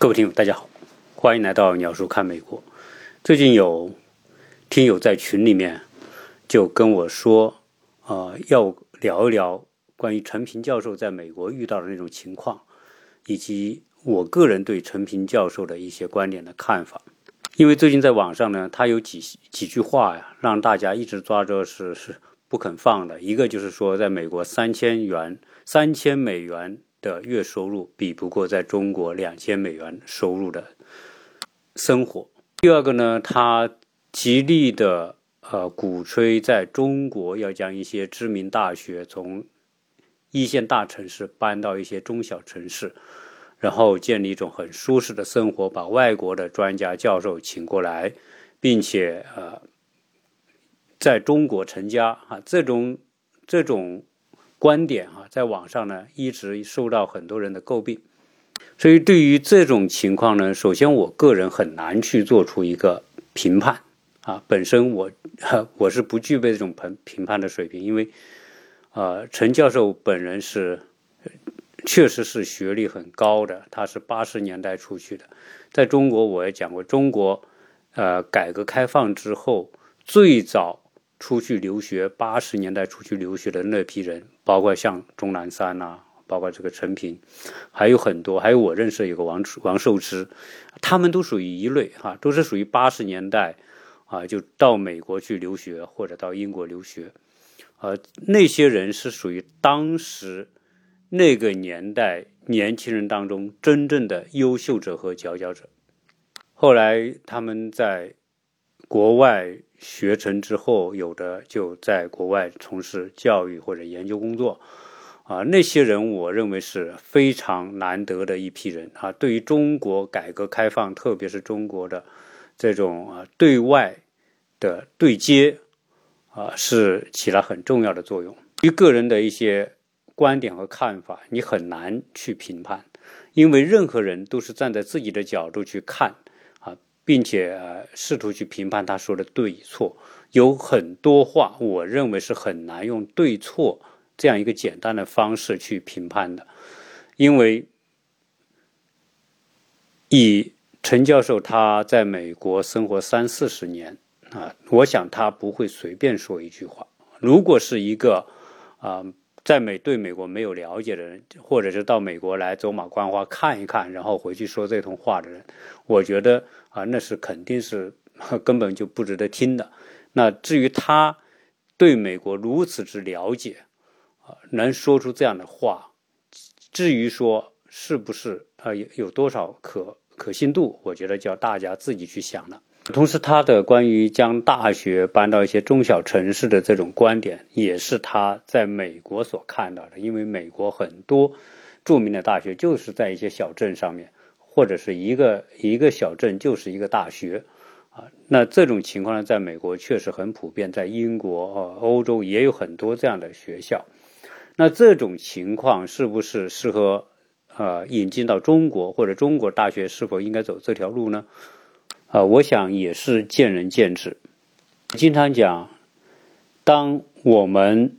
各位听友，大家好，欢迎来到鸟叔看美国。最近有听友在群里面就跟我说，呃，要聊一聊关于陈平教授在美国遇到的那种情况，以及我个人对陈平教授的一些观点的看法。因为最近在网上呢，他有几几句话呀，让大家一直抓着是是不肯放的。一个就是说，在美国三千元、三千美元。的月收入比不过在中国两千美元收入的生活。第二个呢，他极力的呃鼓吹在中国要将一些知名大学从一线大城市搬到一些中小城市，然后建立一种很舒适的生活，把外国的专家教授请过来，并且呃在中国成家啊，这种这种。观点啊，在网上呢一直受到很多人的诟病，所以对于这种情况呢，首先我个人很难去做出一个评判啊。本身我 我是不具备这种评评判的水平，因为呃，陈教授本人是确实是学历很高的，他是八十年代出去的，在中国我也讲过，中国呃改革开放之后最早。出去留学，八十年代出去留学的那批人，包括像钟南山呐，包括这个陈平，还有很多，还有我认识有个王王寿之，他们都属于一类哈，都是属于八十年代啊，就到美国去留学或者到英国留学，呃，那些人是属于当时那个年代年轻人当中真正的优秀者和佼佼者，后来他们在国外。学成之后，有的就在国外从事教育或者研究工作，啊，那些人我认为是非常难得的一批人啊。对于中国改革开放，特别是中国的这种啊对外的对接啊，是起了很重要的作用。于个人的一些观点和看法，你很难去评判，因为任何人都是站在自己的角度去看。并且试图去评判他说的对与错，有很多话，我认为是很难用对错这样一个简单的方式去评判的，因为以陈教授他在美国生活三四十年啊，我想他不会随便说一句话。如果是一个啊。在美对美国没有了解的人，或者是到美国来走马观花看一看，然后回去说这通话的人，我觉得啊，那是肯定是根本就不值得听的。那至于他对美国如此之了解啊，能说出这样的话，至于说是不是啊有有多少可可信度，我觉得叫大家自己去想了。同时，他的关于将大学搬到一些中小城市的这种观点，也是他在美国所看到的。因为美国很多著名的大学就是在一些小镇上面，或者是一个一个小镇就是一个大学，啊，那这种情况呢，在美国确实很普遍，在英国、呃欧洲也有很多这样的学校。那这种情况是不是适合呃引进到中国，或者中国大学是否应该走这条路呢？啊，我想也是见仁见智。经常讲，当我们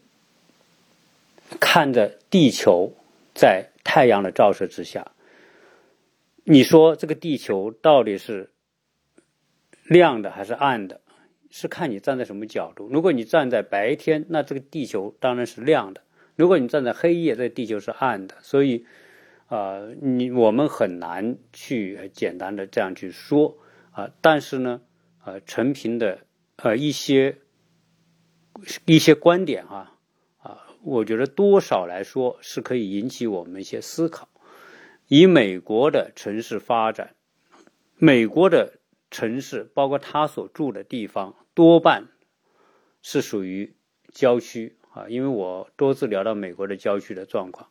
看着地球在太阳的照射之下，你说这个地球到底是亮的还是暗的？是看你站在什么角度。如果你站在白天，那这个地球当然是亮的；如果你站在黑夜，这地球是暗的。所以，啊，你我们很难去简单的这样去说。啊，但是呢，呃，陈平的呃一些一些观点哈，啊，我觉得多少来说是可以引起我们一些思考。以美国的城市发展，美国的城市包括他所住的地方，多半是属于郊区啊，因为我多次聊到美国的郊区的状况，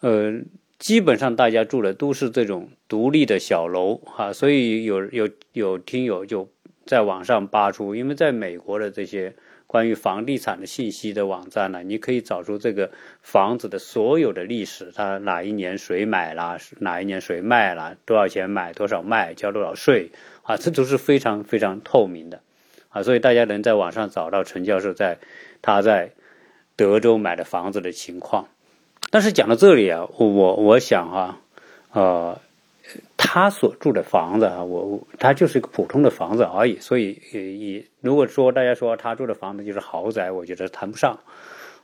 呃。基本上大家住的都是这种独立的小楼哈，所以有有有听友就在网上扒出，因为在美国的这些关于房地产的信息的网站呢，你可以找出这个房子的所有的历史，它哪一年谁买了，哪一年谁卖了，多少钱买，多少卖，交多少税啊，这都是非常非常透明的啊，所以大家能在网上找到陈教授在他在德州买的房子的情况。但是讲到这里啊，我我想啊，呃，他。所住的房子啊，我他就是一个普通的房子而已，所以也如果说大家说他住的房子就是豪宅，我觉得谈不上。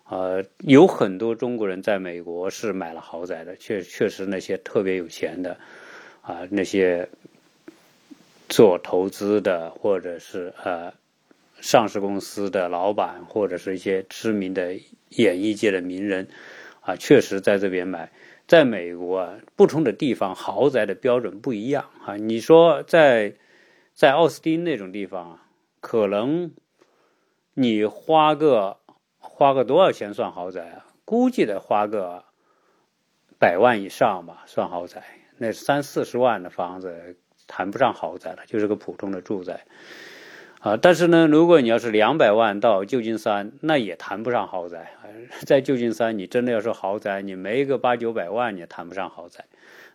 呃，有很多中国人在美国是买了豪宅的，确确实那些特别有钱的啊，那些做投资的或者是呃上市公司的老板，或者是一些知名的演艺界的名人啊，确实在这边买。在美国啊，不同的地方豪宅的标准不一样啊。你说在在奥斯汀那种地方啊，可能你花个花个多少钱算豪宅啊？估计得花个百万以上吧，算豪宅。那三四十万的房子谈不上豪宅了，就是个普通的住宅。啊，但是呢，如果你要是两百万到旧金山，那也谈不上豪宅。在旧金山，你真的要说豪宅，你没个八九百万，也谈不上豪宅。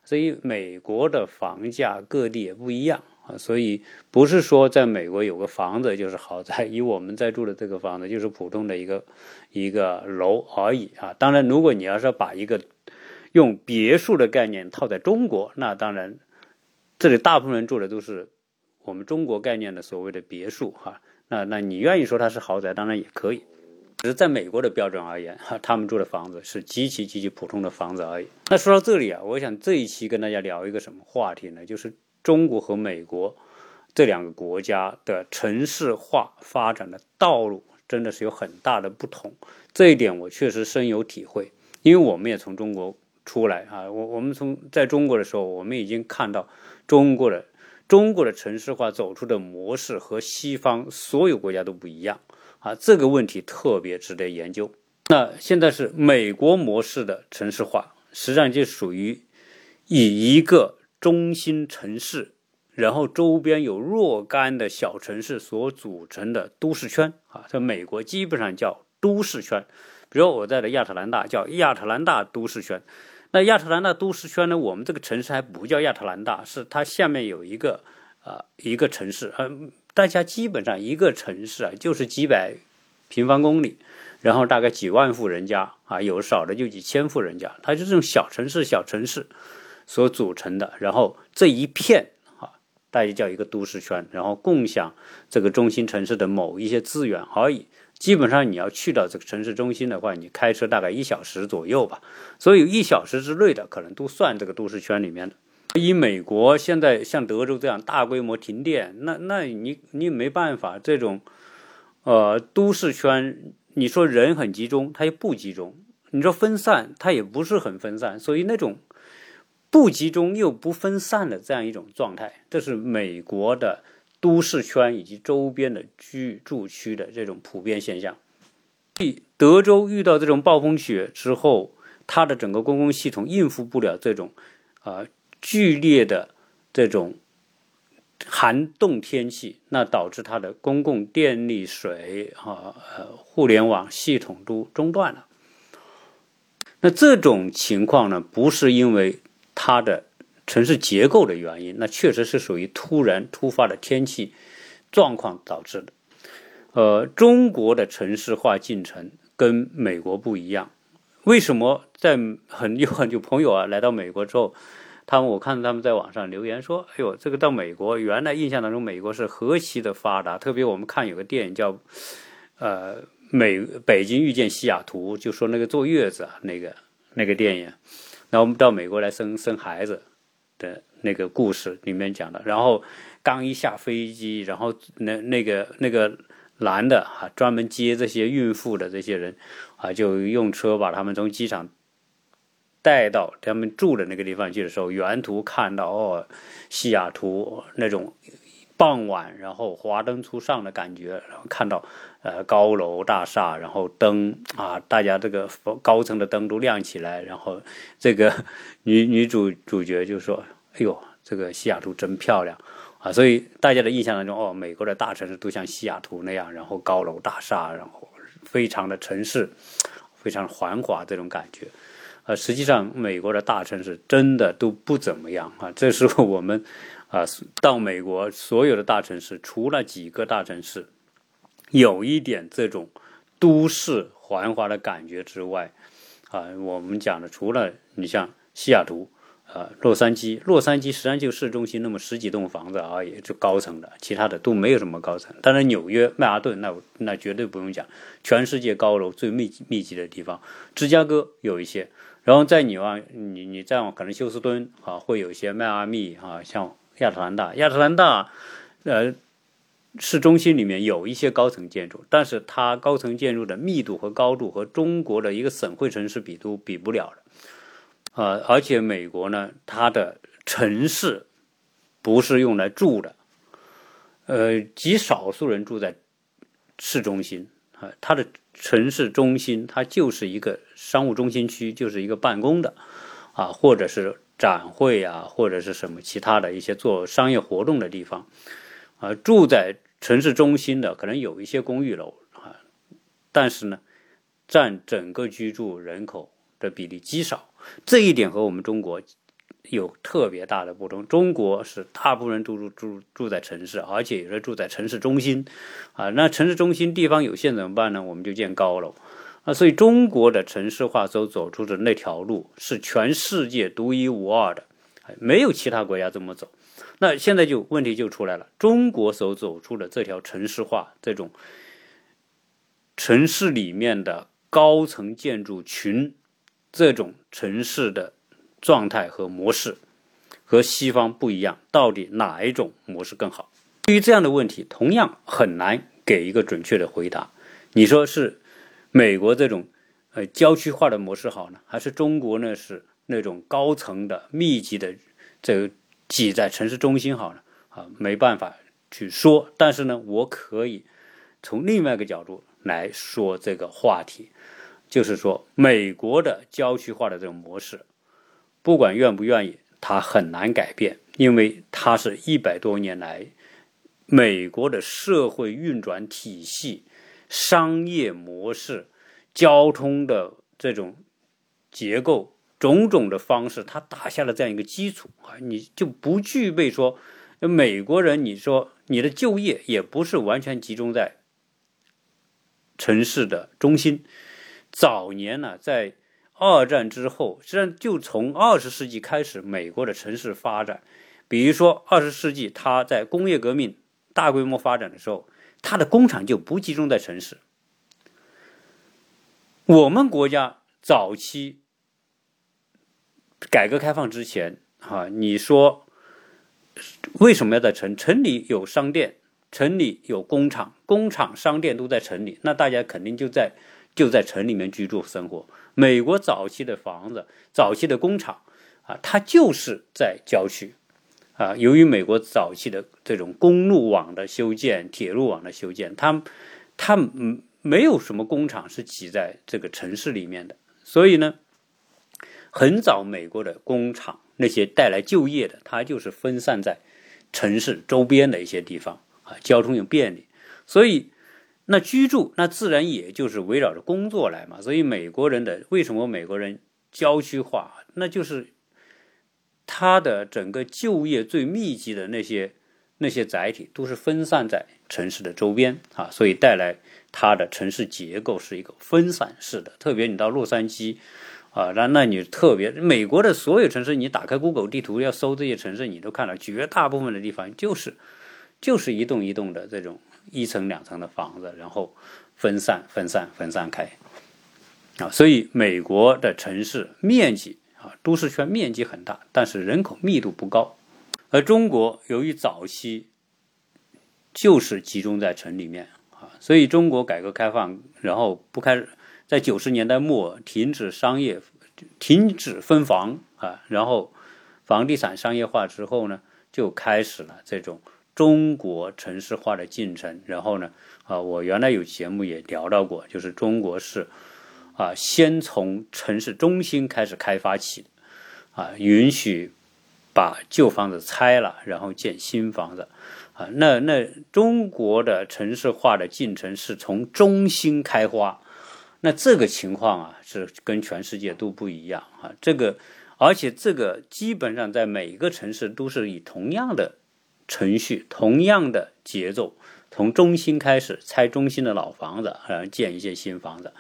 所以美国的房价各地也不一样啊，所以不是说在美国有个房子就是豪宅，以我们在住的这个房子就是普通的一个一个楼而已啊。当然，如果你要是把一个用别墅的概念套在中国，那当然这里大部分人住的都是。我们中国概念的所谓的别墅，哈，那那你愿意说它是豪宅，当然也可以。只是在美国的标准而言，哈，他们住的房子是极其极其普通的房子而已。那说到这里啊，我想这一期跟大家聊一个什么话题呢？就是中国和美国这两个国家的城市化发展的道路真的是有很大的不同。这一点我确实深有体会，因为我们也从中国出来啊，我我们从在中国的时候，我们已经看到中国的。中国的城市化走出的模式和西方所有国家都不一样啊，这个问题特别值得研究。那现在是美国模式的城市化，实际上就属于以一个中心城市，然后周边有若干的小城市所组成的都市圈啊，在美国基本上叫都市圈。比如我在的亚特兰大叫亚特兰大都市圈。那亚特兰大都市圈呢？我们这个城市还不叫亚特兰大，是它下面有一个啊一个城市，嗯，大家基本上一个城市啊就是几百平方公里，然后大概几万户人家啊，有少的就几千户人家，它是这种小城市小城市所组成的，然后这一片啊，大家叫一个都市圈，然后共享这个中心城市的某一些资源而已。基本上你要去到这个城市中心的话，你开车大概一小时左右吧，所以一小时之内的可能都算这个都市圈里面的。以美国现在像德州这样大规模停电，那那你你没办法，这种呃都市圈，你说人很集中，它也不集中；你说分散，它也不是很分散。所以那种不集中又不分散的这样一种状态，这是美国的。都市圈以及周边的居住区的这种普遍现象，第德州遇到这种暴风雪之后，它的整个公共系统应付不了这种啊剧烈的这种寒冻天气，那导致它的公共电力、水啊呃互联网系统都中断了。那这种情况呢，不是因为它的。城市结构的原因，那确实是属于突然突发的天气状况导致的。呃，中国的城市化进程跟美国不一样。为什么在很 有很多朋友啊来到美国之后，他们我看到他们在网上留言说：“哎呦，这个到美国，原来印象当中美国是何其的发达。特别我们看有个电影叫呃美北京遇见西雅图，就说那个坐月子啊，那个那个电影，那我们到美国来生生孩子。”的那个故事里面讲的，然后刚一下飞机，然后那那个那个男的啊，专门接这些孕妇的这些人啊，就用车把他们从机场带到他们住的那个地方去的时候，沿途看到哦，西雅图那种傍晚，然后华灯初上的感觉，然后看到呃高楼大厦，然后灯啊，大家这个高层的灯都亮起来，然后这个女女主主角就说。哎呦，这个西雅图真漂亮啊！所以大家的印象当中，哦，美国的大城市都像西雅图那样，然后高楼大厦，然后非常的城市，非常繁华这种感觉。呃，实际上美国的大城市真的都不怎么样啊。这是我们啊到美国所有的大城市，除了几个大城市有一点这种都市繁华的感觉之外，啊，我们讲的除了你像西雅图。啊，洛杉矶，洛杉矶实际上就市中心那么十几栋房子啊，也，就高层的，其他的都没有什么高层。当然，纽约曼哈顿那那绝对不用讲，全世界高楼最密密集的地方。芝加哥有一些，然后再你往你你再往可能休斯敦啊，会有一些迈阿密啊，像亚特兰大，亚特兰大，呃，市中心里面有一些高层建筑，但是它高层建筑的密度和高度和中国的一个省会城市比都比不了的。呃，而且美国呢，它的城市不是用来住的，呃，极少数人住在市中心啊，它的城市中心它就是一个商务中心区，就是一个办公的啊，或者是展会啊，或者是什么其他的一些做商业活动的地方啊，住在城市中心的可能有一些公寓楼啊，但是呢，占整个居住人口的比例极少。这一点和我们中国有特别大的不同。中国是大部分人都住住住在城市，而且有的住在城市中心，啊，那城市中心地方有限怎么办呢？我们就建高楼，啊，所以中国的城市化所走出的那条路是全世界独一无二的，没有其他国家这么走。那现在就问题就出来了，中国所走出的这条城市化这种城市里面的高层建筑群。这种城市的状态和模式和西方不一样，到底哪一种模式更好？对于这样的问题，同样很难给一个准确的回答。你说是美国这种呃郊区化的模式好呢，还是中国呢是那种高层的密集的这个挤在城市中心好呢？啊，没办法去说。但是呢，我可以从另外一个角度来说这个话题。就是说，美国的郊区化的这种模式，不管愿不愿意，它很难改变，因为它是一百多年来美国的社会运转体系、商业模式、交通的这种结构种种的方式，它打下了这样一个基础啊，你就不具备说，美国人，你说你的就业也不是完全集中在城市的中心。早年呢，在二战之后，实际上就从二十世纪开始，美国的城市发展，比如说二十世纪，它在工业革命大规模发展的时候，它的工厂就不集中在城市。我们国家早期改革开放之前，哈，你说为什么要在城？城里有商店，城里有工厂，工厂、商店都在城里，那大家肯定就在。就在城里面居住生活。美国早期的房子、早期的工厂啊，它就是在郊区啊。由于美国早期的这种公路网的修建、铁路网的修建，它它嗯没有什么工厂是挤在这个城市里面的，所以呢，很早美国的工厂那些带来就业的，它就是分散在城市周边的一些地方啊，交通又便利，所以。那居住那自然也就是围绕着工作来嘛，所以美国人的为什么美国人郊区化，那就是他的整个就业最密集的那些那些载体都是分散在城市的周边啊，所以带来它的城市结构是一个分散式的。特别你到洛杉矶啊，那那你特别美国的所有城市，你打开 Google 地图要搜这些城市，你都看到绝大部分的地方就是就是一栋一栋的这种。一层两层的房子，然后分散、分散、分散开，啊，所以美国的城市面积啊，都市圈面积很大，但是人口密度不高。而中国由于早期就是集中在城里面啊，所以中国改革开放，然后不开，在九十年代末停止商业、停止分房啊，然后房地产商业化之后呢，就开始了这种。中国城市化的进程，然后呢，啊，我原来有节目也聊到过，就是中国是，啊，先从城市中心开始开发起，啊，允许把旧房子拆了，然后建新房子，啊，那那中国的城市化的进程是从中心开花，那这个情况啊，是跟全世界都不一样啊，这个，而且这个基本上在每个城市都是以同样的。程序同样的节奏，从中心开始拆中心的老房子，然后建一些新房子，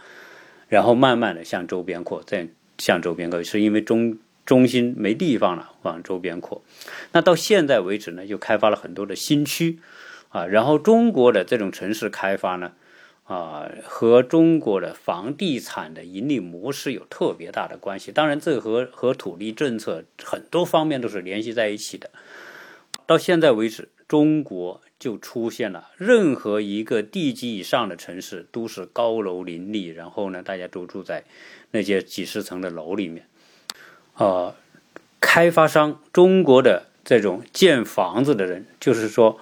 然后慢慢的向周边扩，再向周边扩，是因为中中心没地方了，往周边扩。那到现在为止呢，就开发了很多的新区啊。然后中国的这种城市开发呢，啊，和中国的房地产的盈利模式有特别大的关系。当然，这和和土地政策很多方面都是联系在一起的。到现在为止，中国就出现了任何一个地级以上的城市都是高楼林立，然后呢，大家都住在那些几十层的楼里面。呃，开发商，中国的这种建房子的人，就是说，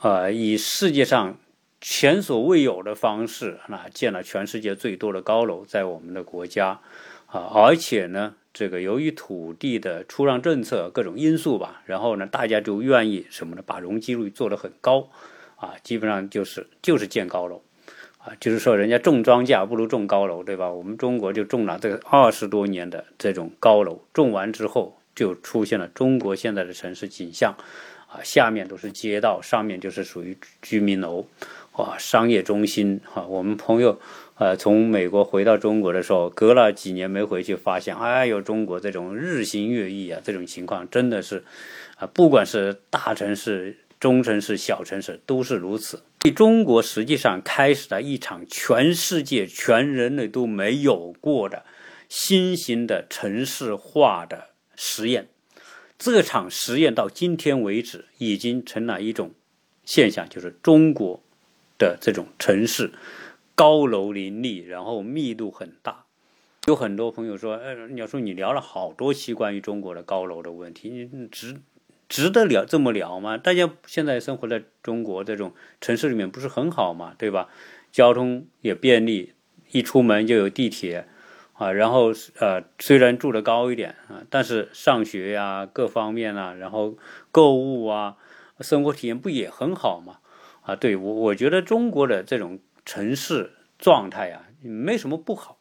呃，以世界上前所未有的方式，那建了全世界最多的高楼，在我们的国家，啊，而且呢。这个由于土地的出让政策各种因素吧，然后呢，大家就愿意什么呢？把容积率做得很高，啊，基本上就是就是建高楼，啊，就是说人家种庄稼不如种高楼，对吧？我们中国就种了这个二十多年的这种高楼，种完之后就出现了中国现在的城市景象，啊，下面都是街道，上面就是属于居民楼，哇，商业中心，哈，我们朋友。呃，从美国回到中国的时候，隔了几年没回去，发现，哎呦，中国这种日新月异啊，这种情况真的是，啊，不管是大城市、中城市、小城市，都是如此。中国实际上开始了一场全世界、全人类都没有过的新型的城市化的实验。这场实验到今天为止，已经成了一种现象，就是中国的这种城市。高楼林立，然后密度很大，有很多朋友说：“呃，鸟叔，你聊了好多期关于中国的高楼的问题，你值值得聊这么聊吗？大家现在生活在中国这种城市里面，不是很好吗？对吧？交通也便利，一出门就有地铁啊。然后呃，虽然住的高一点啊，但是上学呀，各方面啊，然后购物啊，生活体验不也很好吗？啊，对我我觉得中国的这种。城市状态啊，没什么不好，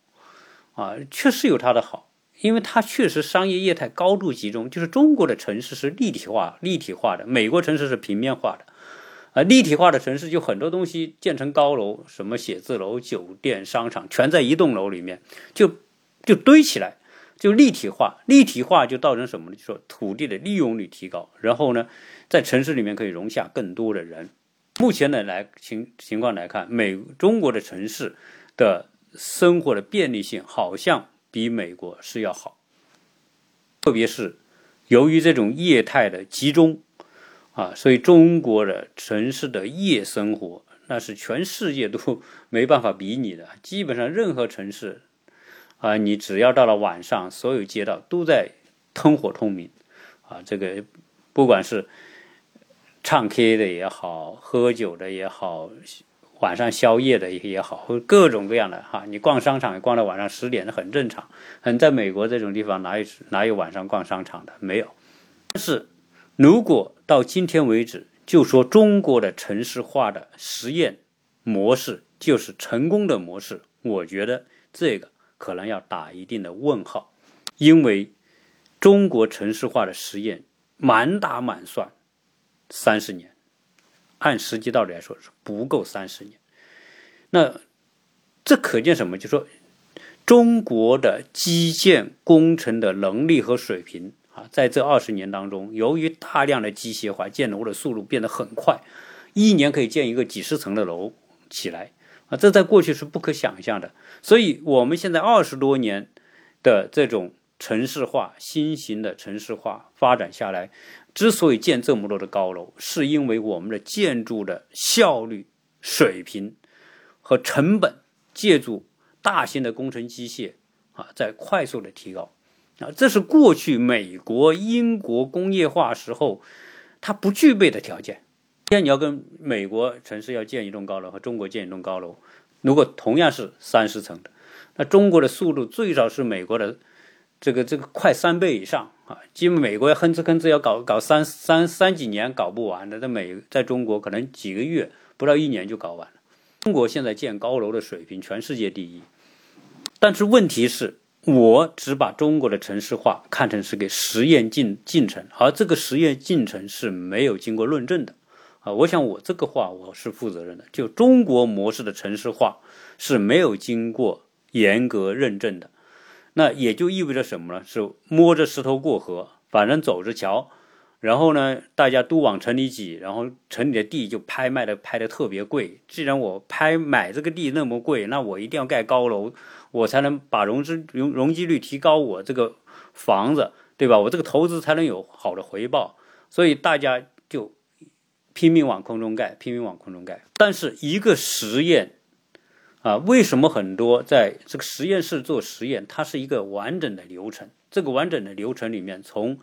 啊，确实有它的好，因为它确实商业业态高度集中。就是中国的城市是立体化、立体化的，美国城市是平面化的，啊，立体化的城市就很多东西建成高楼，什么写字楼、酒店、商场，全在一栋楼里面，就就堆起来，就立体化。立体化就造成什么呢？就说土地的利用率提高，然后呢，在城市里面可以容下更多的人。目前的来情情况来看，美中国的城市的生活的便利性好像比美国是要好，特别是由于这种业态的集中啊，所以中国的城市的夜生活那是全世界都没办法比拟的。基本上任何城市啊，你只要到了晚上，所有街道都在灯火通明啊，这个不管是。唱 K 的也好，喝酒的也好，晚上宵夜的也好，各种各样的哈。你逛商场逛到晚上十点，很正常。很，在美国这种地方，哪有哪有晚上逛商场的？没有。但是，如果到今天为止，就说中国的城市化的实验模式就是成功的模式，我觉得这个可能要打一定的问号，因为中国城市化的实验满打满算。三十年，按实际道理来说是不够三十年。那这可见什么？就说中国的基建工程的能力和水平啊，在这二十年当中，由于大量的机械化，建楼的速度变得很快，一年可以建一个几十层的楼起来啊，这在过去是不可想象的。所以，我们现在二十多年的这种城市化、新型的城市化发展下来。之所以建这么多的高楼，是因为我们的建筑的效率、水平和成本，借助大型的工程机械啊，在快速的提高啊，这是过去美国、英国工业化时候它不具备的条件。现在你要跟美国城市要建一栋高楼和中国建一栋高楼，如果同样是三十层的，那中国的速度最少是美国的。这个这个快三倍以上啊！基本美国要哼哧哼哧要搞搞三三三几年搞不完的，在美在中国可能几个月不到一年就搞完了。中国现在建高楼的水平全世界第一，但是问题是，我只把中国的城市化看成是个实验进进程，而这个实验进程是没有经过论证的啊！我想我这个话我是负责任的，就中国模式的城市化是没有经过严格认证的。那也就意味着什么呢？是摸着石头过河，反正走着瞧。然后呢，大家都往城里挤，然后城里的地就拍卖的拍的特别贵。既然我拍买这个地那么贵，那我一定要盖高楼，我才能把融资容容积率提高，我这个房子，对吧？我这个投资才能有好的回报。所以大家就拼命往空中盖，拼命往空中盖。但是一个实验啊，为什么很多在这个实验室做实验，它是一个完整的流程。这个完整的流程里面，从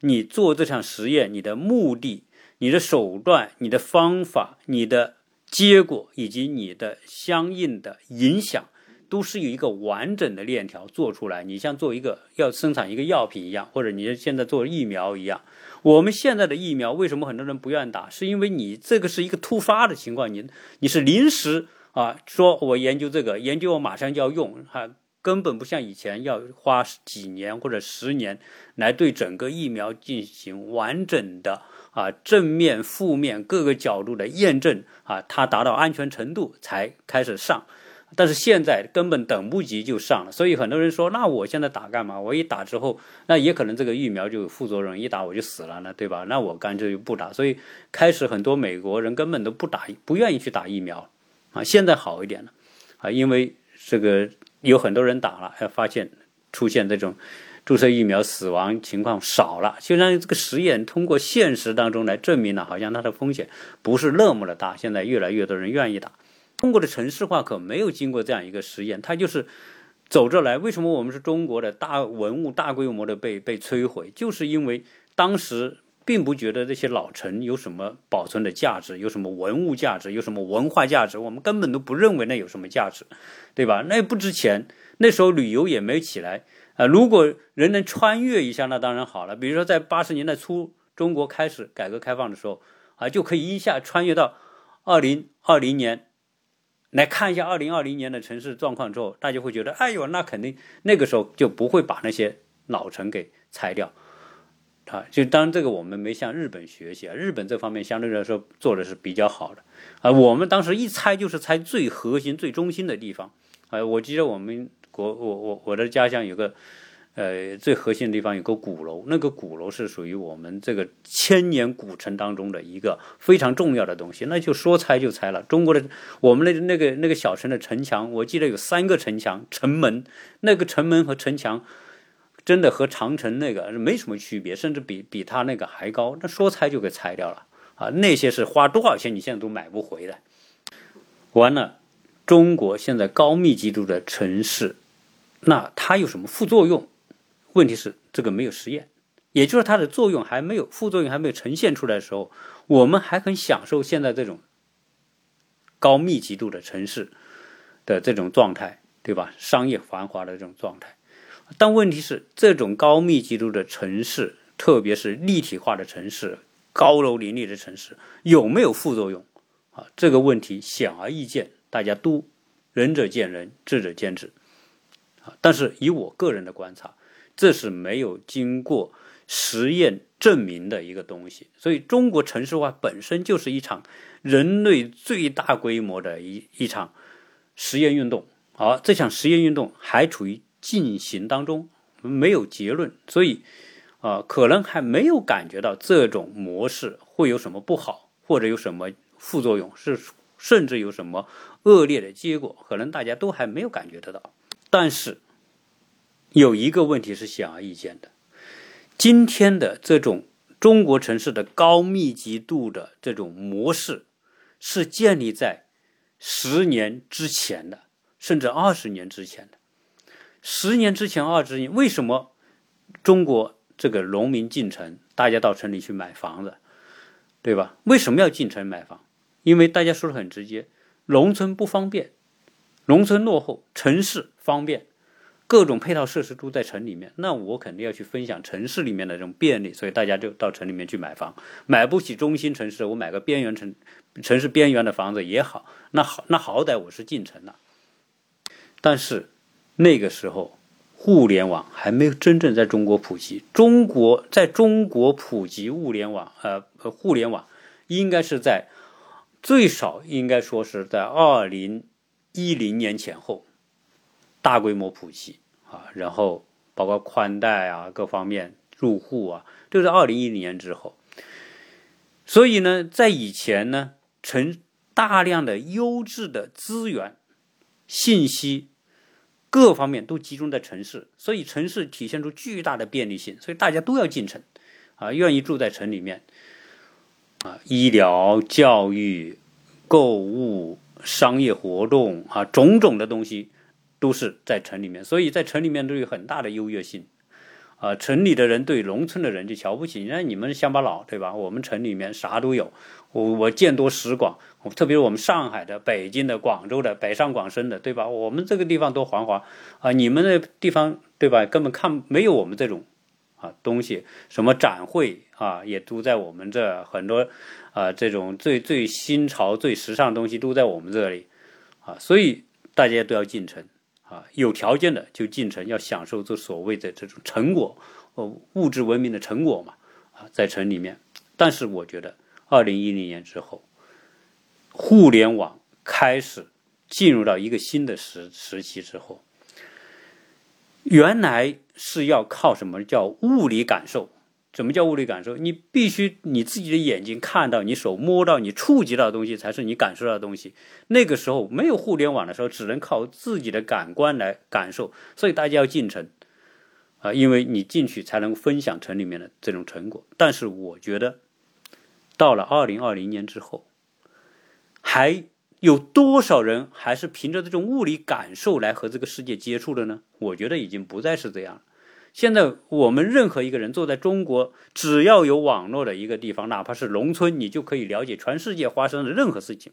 你做这场实验，你的目的、你的手段、你的方法、你的结果以及你的相应的影响，都是有一个完整的链条做出来。你像做一个要生产一个药品一样，或者你现在做疫苗一样。我们现在的疫苗为什么很多人不愿意打？是因为你这个是一个突发的情况，你你是临时啊，说我研究这个，研究我马上就要用哈。根本不像以前要花几年或者十年来对整个疫苗进行完整的啊正面、负面各个角度的验证啊，它达到安全程度才开始上。但是现在根本等不及就上了，所以很多人说，那我现在打干嘛？我一打之后，那也可能这个疫苗就有副作用，一打我就死了呢，对吧？那我干脆就不打。所以开始很多美国人根本都不打，不愿意去打疫苗啊。现在好一点了啊，因为这个。有很多人打了，还发现出现这种注射疫苗死亡情况少了，就让这个实验通过现实当中来证明了，好像它的风险不是那么的大。现在越来越多人愿意打。中国的城市化可没有经过这样一个实验，它就是走着来。为什么我们是中国的大文物大规模的被被摧毁？就是因为当时。并不觉得这些老城有什么保存的价值，有什么文物价值，有什么文化价值，我们根本都不认为那有什么价值，对吧？那不值钱。那时候旅游也没起来啊。如果人能穿越一下，那当然好了。比如说在八十年代初，中国开始改革开放的时候啊，就可以一下穿越到二零二零年来看一下二零二零年的城市状况之后，大家会觉得，哎呦，那肯定那个时候就不会把那些老城给拆掉。啊，就当这个我们没向日本学习啊，日本这方面相对来说做的是比较好的啊。我们当时一拆就是拆最核心、最中心的地方啊。我记得我们国我我我的家乡有个呃最核心的地方有个鼓楼，那个鼓楼是属于我们这个千年古城当中的一个非常重要的东西，那就说拆就拆了。中国的我们那那个那个小城的城墙，我记得有三个城墙、城门，那个城门和城墙。真的和长城那个没什么区别，甚至比比它那个还高。那说拆就给拆掉了啊！那些是花多少钱，你现在都买不回来。完了，中国现在高密集度的城市，那它有什么副作用？问题是这个没有实验，也就是它的作用还没有，副作用还没有呈现出来的时候，我们还很享受现在这种高密集度的城市的这种状态，对吧？商业繁华的这种状态。但问题是，这种高密集度的城市，特别是立体化的城市、高楼林立的城市，有没有副作用？啊，这个问题显而易见，大家都仁者见仁，智者见智。啊，但是以我个人的观察，这是没有经过实验证明的一个东西。所以，中国城市化本身就是一场人类最大规模的一一场实验运动。而这场实验运动还处于。进行当中没有结论，所以啊，可能还没有感觉到这种模式会有什么不好，或者有什么副作用，是甚至有什么恶劣的结果，可能大家都还没有感觉得到。但是有一个问题是显而易见的：今天的这种中国城市的高密集度的这种模式，是建立在十年之前的，甚至二十年之前的。十年之前，二十年，为什么中国这个农民进城，大家到城里去买房子，对吧？为什么要进城买房？因为大家说的很直接，农村不方便，农村落后，城市方便，各种配套设施都在城里面。那我肯定要去分享城市里面的这种便利，所以大家就到城里面去买房。买不起中心城市，我买个边缘城城市边缘的房子也好。那好，那好歹我是进城了，但是。那个时候，互联网还没有真正在中国普及。中国在中国普及物联网，呃，互联网应该是在最少应该说是在二零一零年前后大规模普及啊，然后包括宽带啊各方面入户啊，都是二零一零年之后。所以呢，在以前呢，成大量的优质的资源、信息各方面都集中在城市，所以城市体现出巨大的便利性，所以大家都要进城啊，愿意住在城里面啊，医疗、教育、购物。商业活动啊，种种的东西都是在城里面，所以在城里面都有很大的优越性啊。城里的人对农村的人就瞧不起，你看你们乡巴佬对吧？我们城里面啥都有，我我见多识广，特别是我们上海的、北京的、广州的、北上广深的，对吧？我们这个地方多繁华啊，你们的地方对吧？根本看没有我们这种啊东西，什么展会啊，也都在我们这很多。啊，这种最最新潮、最时尚的东西都在我们这里，啊，所以大家都要进城，啊，有条件的就进城，要享受这所谓的这种成果，呃，物质文明的成果嘛，啊，在城里面。但是我觉得，二零一零年之后，互联网开始进入到一个新的时时期之后，原来是要靠什么叫物理感受。什么叫物理感受？你必须你自己的眼睛看到，你手摸到，你触及到的东西才是你感受到的东西。那个时候没有互联网的时候，只能靠自己的感官来感受。所以大家要进城啊，因为你进去才能分享城里面的这种成果。但是我觉得，到了二零二零年之后，还有多少人还是凭着这种物理感受来和这个世界接触的呢？我觉得已经不再是这样。现在我们任何一个人坐在中国，只要有网络的一个地方，哪怕是农村，你就可以了解全世界发生的任何事情。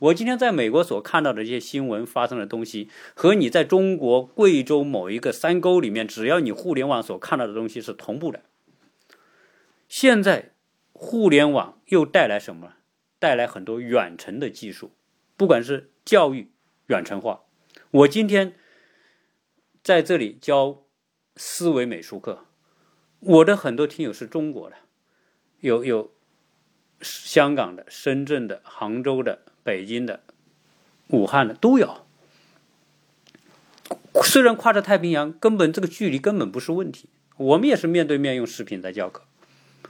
我今天在美国所看到的这些新闻发生的东西，和你在中国贵州某一个山沟里面，只要你互联网所看到的东西是同步的。现在互联网又带来什么？带来很多远程的技术，不管是教育远程化。我今天在这里教。思维美术课，我的很多听友是中国的，有有香港的、深圳的、杭州的、北京的、武汉的都有。虽然跨着太平洋，根本这个距离根本不是问题。我们也是面对面用视频在教课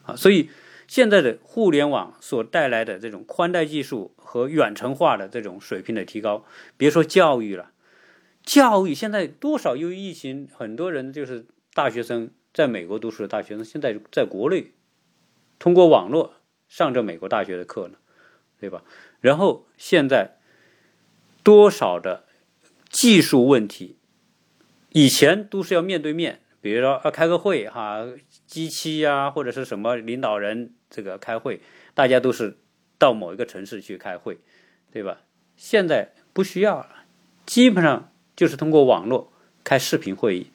啊，所以现在的互联网所带来的这种宽带技术和远程化的这种水平的提高，别说教育了。教育现在多少？由于疫情，很多人就是大学生，在美国读书的大学生，现在在国内通过网络上着美国大学的课呢，对吧？然后现在多少的技术问题，以前都是要面对面，比如说要开个会哈，机器呀或者是什么领导人这个开会，大家都是到某一个城市去开会，对吧？现在不需要了，基本上。就是通过网络开视频会议，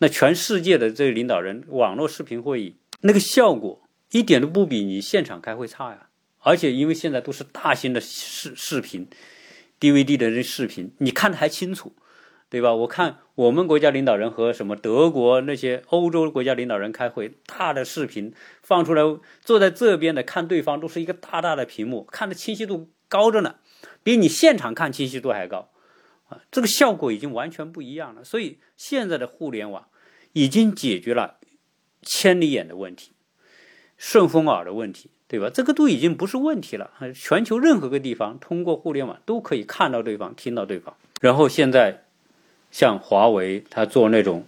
那全世界的这个领导人网络视频会议，那个效果一点都不比你现场开会差呀。而且因为现在都是大型的视视频，DVD 的这视频，你看的还清楚，对吧？我看我们国家领导人和什么德国那些欧洲国家领导人开会，大的视频放出来，坐在这边的看对方都是一个大大的屏幕，看的清晰度高着呢，比你现场看清晰度还高。啊这个效果已经完全不一样了，所以现在的互联网已经解决了千里眼的问题、顺风耳的问题，对吧？这个都已经不是问题了。全球任何个地方通过互联网都可以看到对方、听到对方。然后现在像华为，它做那种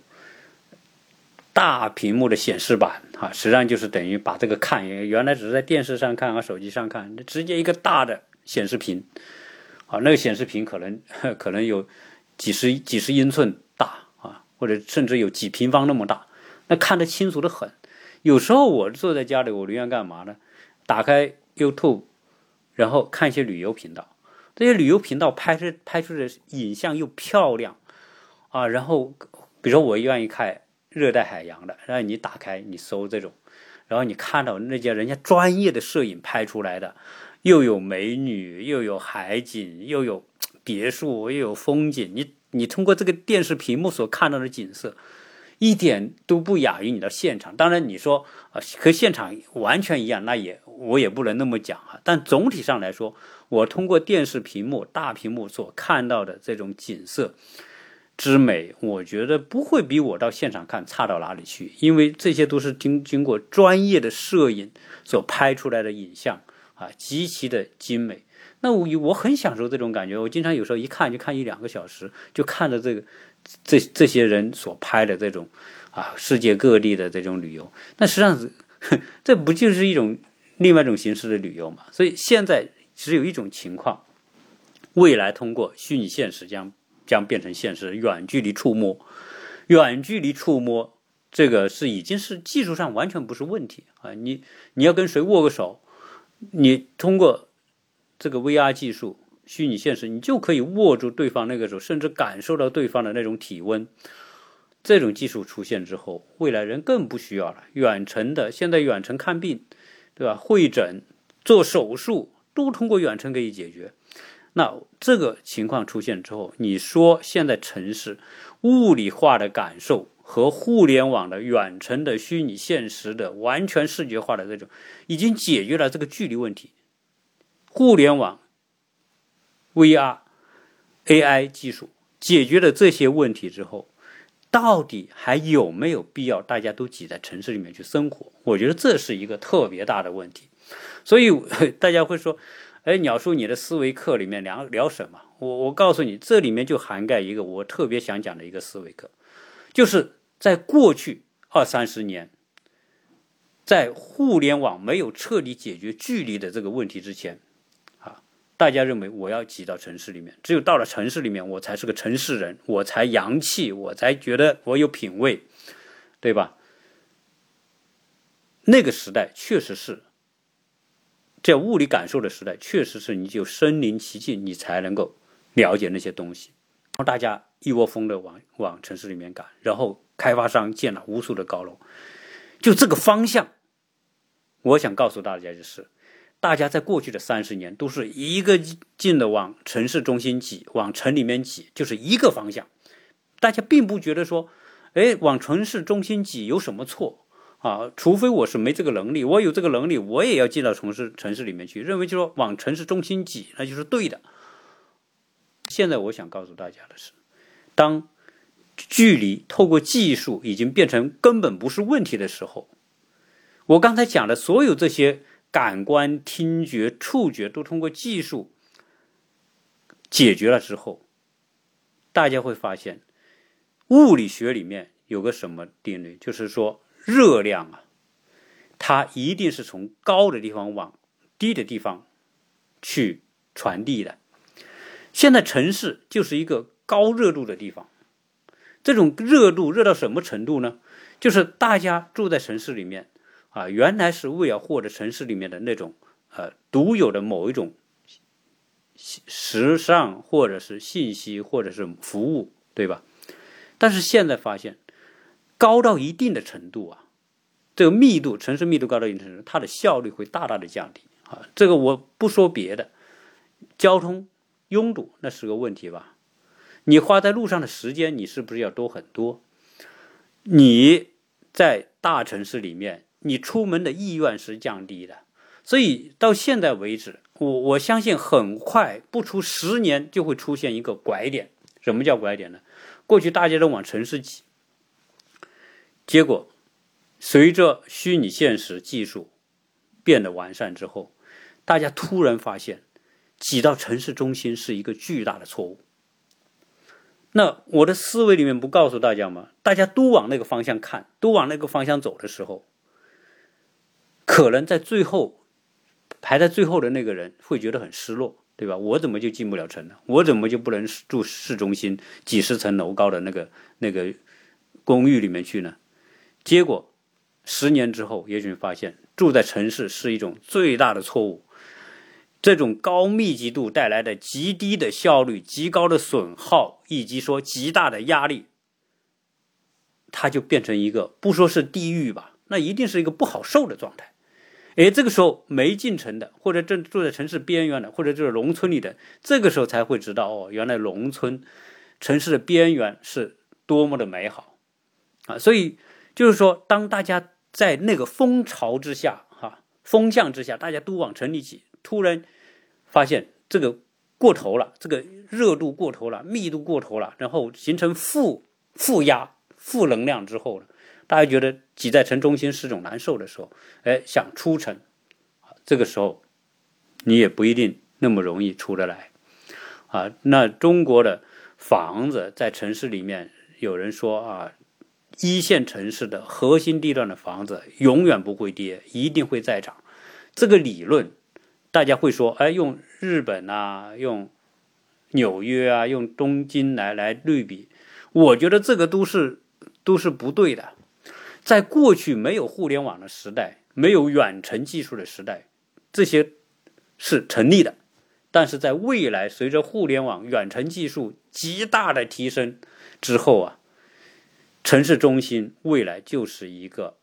大屏幕的显示板，哈，实际上就是等于把这个看，原来只是在电视上看啊、手机上看，直接一个大的显示屏。啊，那个显示屏可能可能有几十几十英寸大啊，或者甚至有几平方那么大，那看得清楚的很。有时候我坐在家里，我宁愿干嘛呢？打开 YouTube，然后看一些旅游频道。这些旅游频道拍出拍出的影像又漂亮啊。然后，比如说我愿意看热带海洋的，让你打开你搜这种，然后你看到那些人家专业的摄影拍出来的。又有美女，又有海景，又有别墅，又有风景。你你通过这个电视屏幕所看到的景色，一点都不亚于你的现场。当然，你说啊和现场完全一样，那也我也不能那么讲啊。但总体上来说，我通过电视屏幕大屏幕所看到的这种景色，之美，我觉得不会比我到现场看差到哪里去，因为这些都是经经过专业的摄影所拍出来的影像啊，极其的精美。那我我很享受这种感觉，我经常有时候一看就看一两个小时，就看着这个这这些人所拍的这种啊世界各地的这种旅游，那实际上是这不就是一种另外一种形式的旅游嘛？所以现在只有一种情况，未来通过虚拟现实将将变成现实，远距离触摸，远距离触摸这个是已经是技术上完全不是问题啊！你你要跟谁握个手，你通过。这个 VR 技术、虚拟现实，你就可以握住对方那个手，甚至感受到对方的那种体温。这种技术出现之后，未来人更不需要了。远程的，现在远程看病，对吧？会诊、做手术都通过远程可以解决。那这个情况出现之后，你说现在城市物理化的感受和互联网的远程的虚拟现实的完全视觉化的这种，已经解决了这个距离问题。互联网、VR、AI 技术解决了这些问题之后，到底还有没有必要大家都挤在城市里面去生活？我觉得这是一个特别大的问题。所以 大家会说：“哎，鸟叔，你的思维课里面聊聊什么？”我我告诉你，这里面就涵盖一个我特别想讲的一个思维课，就是在过去二三十年，在互联网没有彻底解决距离的这个问题之前。啊大家认为我要挤到城市里面，只有到了城市里面，我才是个城市人，我才洋气，我才觉得我有品位，对吧？那个时代确实是，这物理感受的时代，确实是你就身临其境，你才能够了解那些东西。然后大家一窝蜂的往往城市里面赶，然后开发商建了无数的高楼，就这个方向，我想告诉大家就是。大家在过去的三十年都是一个劲的往城市中心挤，往城里面挤，就是一个方向。大家并不觉得说，哎，往城市中心挤有什么错啊？除非我是没这个能力，我有这个能力，我也要进到城市城市里面去。认为就说往城市中心挤，那就是对的。现在我想告诉大家的是，当距离透过技术已经变成根本不是问题的时候，我刚才讲的所有这些。感官、听觉、触觉都通过技术解决了之后，大家会发现，物理学里面有个什么定律？就是说，热量啊，它一定是从高的地方往低的地方去传递的。现在城市就是一个高热度的地方，这种热度热到什么程度呢？就是大家住在城市里面。啊，原来是为了获得城市里面的那种呃独有的某一种时尚，或者是信息，或者是服务，对吧？但是现在发现，高到一定的程度啊，这个密度，城市密度高到一定程度，它的效率会大大的降低啊。这个我不说别的，交通拥堵那是个问题吧？你花在路上的时间，你是不是要多很多？你在大城市里面。你出门的意愿是降低的，所以到现在为止，我我相信很快不出十年就会出现一个拐点。什么叫拐点呢？过去大家都往城市挤，结果随着虚拟现实技术变得完善之后，大家突然发现挤到城市中心是一个巨大的错误。那我的思维里面不告诉大家吗？大家都往那个方向看，都往那个方向走的时候。可能在最后排在最后的那个人会觉得很失落，对吧？我怎么就进不了城呢？我怎么就不能住市中心几十层楼高的那个那个公寓里面去呢？结果十年之后，也许发现住在城市是一种最大的错误。这种高密集度带来的极低的效率、极高的损耗，以及说极大的压力，它就变成一个不说是地狱吧，那一定是一个不好受的状态。哎，这个时候没进城的，或者正住在城市边缘的，或者就是农村里的，这个时候才会知道哦，原来农村、城市的边缘是多么的美好啊！所以就是说，当大家在那个风潮之下，哈，风向之下，大家都往城里挤，突然发现这个过头了，这个热度过头了，密度过头了，然后形成负负压、负能量之后呢，大家觉得挤在城中心是种难受的时候，哎，想出城，这个时候你也不一定那么容易出得来啊。那中国的房子在城市里面，有人说啊，一线城市的核心地段的房子永远不会跌，一定会再涨。这个理论，大家会说，哎，用日本啊，用纽约啊，用东京来来对比，我觉得这个都是都是不对的。在过去没有互联网的时代，没有远程技术的时代，这些是成立的。但是在未来，随着互联网、远程技术极大的提升之后啊，城市中心未来就是一个。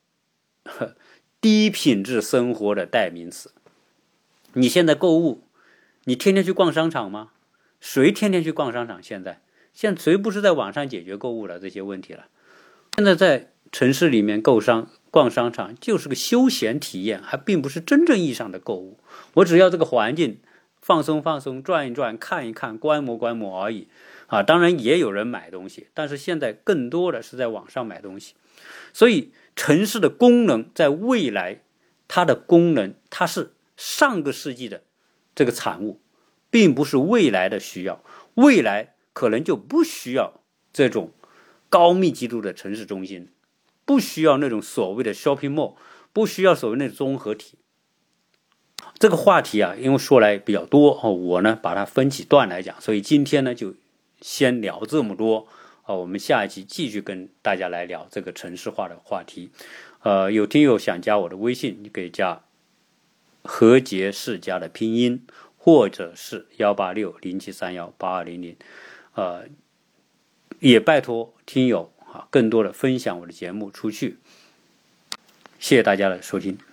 低品质生活的代名词。你现在购物，你天天去逛商场吗？谁天天去逛商场？现在，现在谁不是在网上解决购物的这些问题了？现在在城市里面购商、逛商场就是个休闲体验，还并不是真正意义上的购物。我只要这个环境放松放松、转一转、看一看、观摩观摩而已。啊，当然也有人买东西，但是现在更多的是在网上买东西，所以。城市的功能在未来，它的功能它是上个世纪的这个产物，并不是未来的需要。未来可能就不需要这种高密集度的城市中心，不需要那种所谓的 shopping mall，不需要所谓那种综合体。这个话题啊，因为说来比较多哦，我呢把它分几段来讲，所以今天呢就先聊这么多。啊，我们下一期继续跟大家来聊这个城市化的话题。呃，有听友想加我的微信，你可以加何杰世家的拼音，或者是幺八六零七三幺八二零零。呃，也拜托听友啊，更多的分享我的节目出去。谢谢大家的收听。